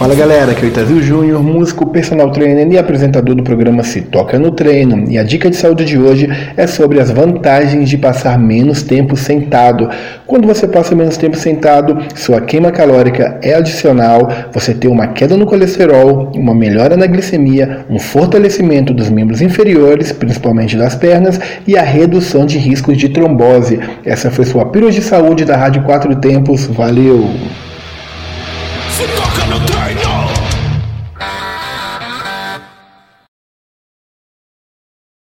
Fala galera, aqui é o Itazil Júnior, músico, personal trainer e apresentador do programa Se Toca no Treino. E a dica de saúde de hoje é sobre as vantagens de passar menos tempo sentado. Quando você passa menos tempo sentado, sua queima calórica é adicional, você tem uma queda no colesterol, uma melhora na glicemia, um fortalecimento dos membros inferiores, principalmente das pernas, e a redução de riscos de trombose. Essa foi sua pílula de saúde da Rádio Quatro Tempos. Valeu! Cause I'm no